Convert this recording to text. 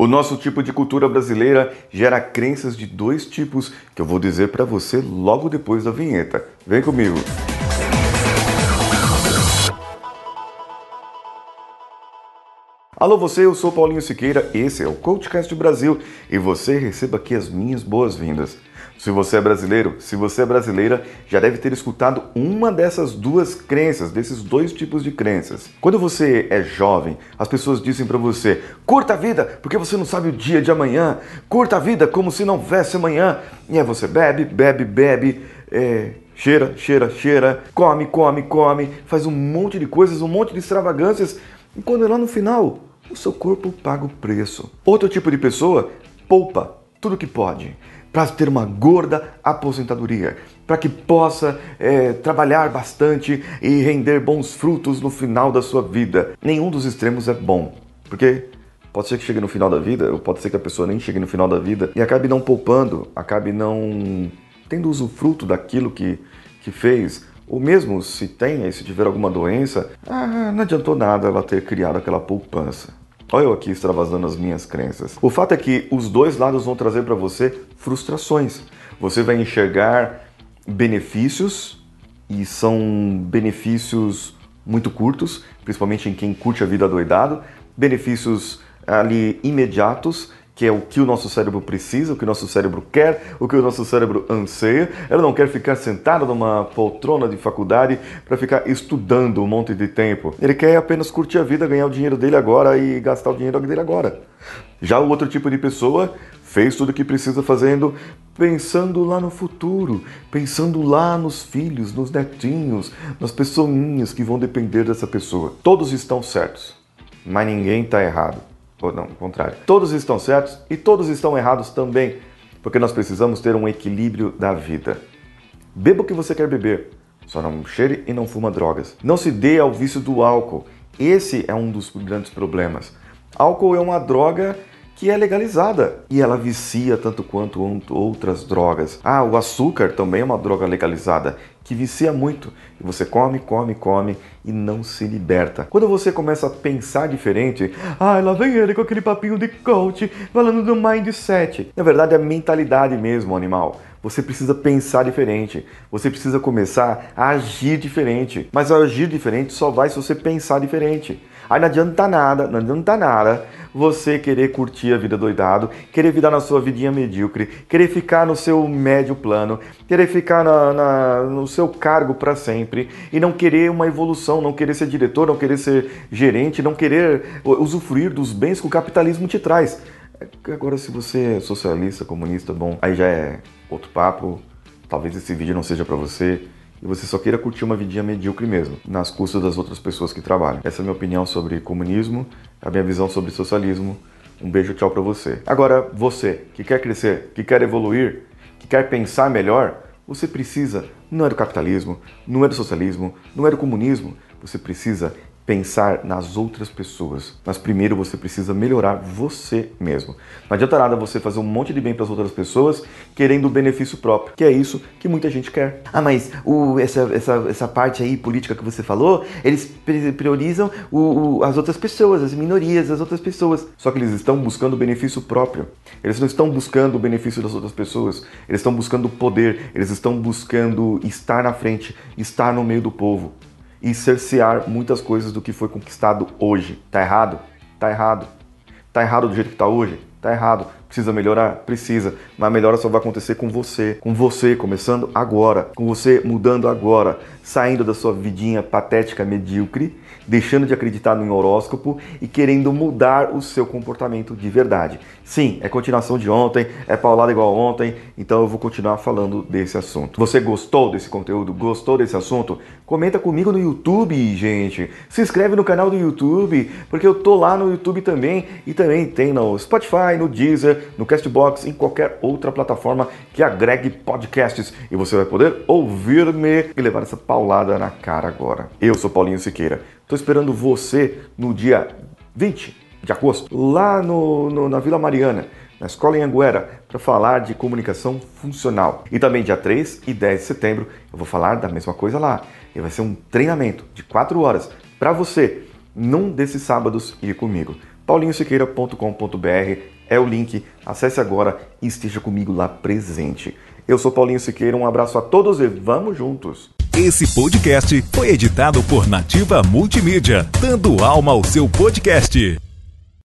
O nosso tipo de cultura brasileira gera crenças de dois tipos que eu vou dizer para você logo depois da vinheta. Vem comigo. Alô você, eu sou Paulinho Siqueira, esse é o Coachcast Brasil e você receba aqui as minhas boas-vindas. Se você é brasileiro, se você é brasileira, já deve ter escutado uma dessas duas crenças, desses dois tipos de crenças. Quando você é jovem, as pessoas dizem para você: curta a vida, porque você não sabe o dia de amanhã, curta a vida como se não houvesse amanhã. E aí você bebe, bebe, bebe, é, cheira, cheira, cheira, come, come, come, faz um monte de coisas, um monte de extravagâncias, e quando é lá no final, o seu corpo paga o preço. Outro tipo de pessoa poupa tudo que pode para ter uma gorda aposentadoria, para que possa é, trabalhar bastante e render bons frutos no final da sua vida. Nenhum dos extremos é bom, porque pode ser que chegue no final da vida, ou pode ser que a pessoa nem chegue no final da vida e acabe não poupando, acabe não tendo usufruto daquilo que, que fez. Ou mesmo se e se tiver alguma doença, ah, não adiantou nada ela ter criado aquela poupança. Olha eu aqui extravasando as minhas crenças. O fato é que os dois lados vão trazer para você frustrações. Você vai enxergar benefícios e são benefícios muito curtos, principalmente em quem curte a vida doidado, benefícios ali imediatos que é o que o nosso cérebro precisa, o que o nosso cérebro quer, o que o nosso cérebro anseia. Ela não quer ficar sentada numa poltrona de faculdade para ficar estudando um monte de tempo. Ele quer apenas curtir a vida, ganhar o dinheiro dele agora e gastar o dinheiro dele agora. Já o outro tipo de pessoa fez tudo o que precisa fazendo pensando lá no futuro, pensando lá nos filhos, nos netinhos, nas pessoinhas que vão depender dessa pessoa. Todos estão certos, mas ninguém está errado. Ou não, o contrário. Todos estão certos e todos estão errados também, porque nós precisamos ter um equilíbrio da vida. Beba o que você quer beber, só não cheire e não fuma drogas. Não se dê ao vício do álcool. Esse é um dos grandes problemas. Álcool é uma droga que é legalizada e ela vicia tanto quanto outras drogas. Ah, o açúcar também é uma droga legalizada que vicia muito e você come, come, come e não se liberta. Quando você começa a pensar diferente, ah, lá vem ele com aquele papinho de coach falando do mindset. Na verdade é mentalidade mesmo, animal. Você precisa pensar diferente. Você precisa começar a agir diferente. Mas agir diferente só vai se você pensar diferente. Aí não adianta nada, não adianta nada você querer curtir a vida doidado, querer virar na sua vidinha medíocre, querer ficar no seu médio plano, querer ficar na, na, no seu cargo para sempre e não querer uma evolução, não querer ser diretor, não querer ser gerente, não querer usufruir dos bens que o capitalismo te traz. Agora, se você é socialista, comunista, bom, aí já é outro papo. Talvez esse vídeo não seja para você e você só queira curtir uma vidinha medíocre mesmo, nas custas das outras pessoas que trabalham. Essa é a minha opinião sobre comunismo, a minha visão sobre socialismo. Um beijo, tchau para você. Agora, você que quer crescer, que quer evoluir, que quer pensar melhor, você precisa, não é do capitalismo, não é do socialismo, não é do comunismo, você precisa pensar nas outras pessoas. Mas primeiro você precisa melhorar você mesmo. Não adianta nada você fazer um monte de bem para as outras pessoas querendo o benefício próprio, que é isso que muita gente quer. Ah, mas o, essa, essa, essa parte aí política que você falou, eles priorizam o, o, as outras pessoas, as minorias, as outras pessoas. Só que eles estão buscando o benefício próprio. Eles não estão buscando o benefício das outras pessoas. Eles estão buscando poder. Eles estão buscando estar na frente, estar no meio do povo e cercear muitas coisas do que foi conquistado hoje. Tá errado? Tá errado. Tá errado do jeito que tá hoje? Tá errado. Precisa melhorar? Precisa. Mas a melhora só vai acontecer com você. Com você começando agora. Com você mudando agora. Saindo da sua vidinha patética, medíocre deixando de acreditar no horóscopo e querendo mudar o seu comportamento de verdade. Sim, é continuação de ontem, é paulada igual ontem, então eu vou continuar falando desse assunto. Você gostou desse conteúdo? Gostou desse assunto? Comenta comigo no YouTube, gente. Se inscreve no canal do YouTube, porque eu tô lá no YouTube também e também tem no Spotify, no No Castbox, em qualquer outra plataforma que agregue podcasts e você vai poder ouvir-me e levar essa paulada na cara agora. Eu sou Paulinho Siqueira. Estou esperando você no dia 20 de agosto, lá no, no, na Vila Mariana, na Escola em Anguera, para falar de comunicação funcional. E também dia 3 e 10 de setembro eu vou falar da mesma coisa lá. E vai ser um treinamento de 4 horas para você, num desses sábados, ir comigo. paulinhosiqueira.com.br é o link. Acesse agora e esteja comigo lá presente. Eu sou Paulinho Siqueira, um abraço a todos e vamos juntos! Esse podcast foi editado por Nativa Multimídia, dando alma ao seu podcast.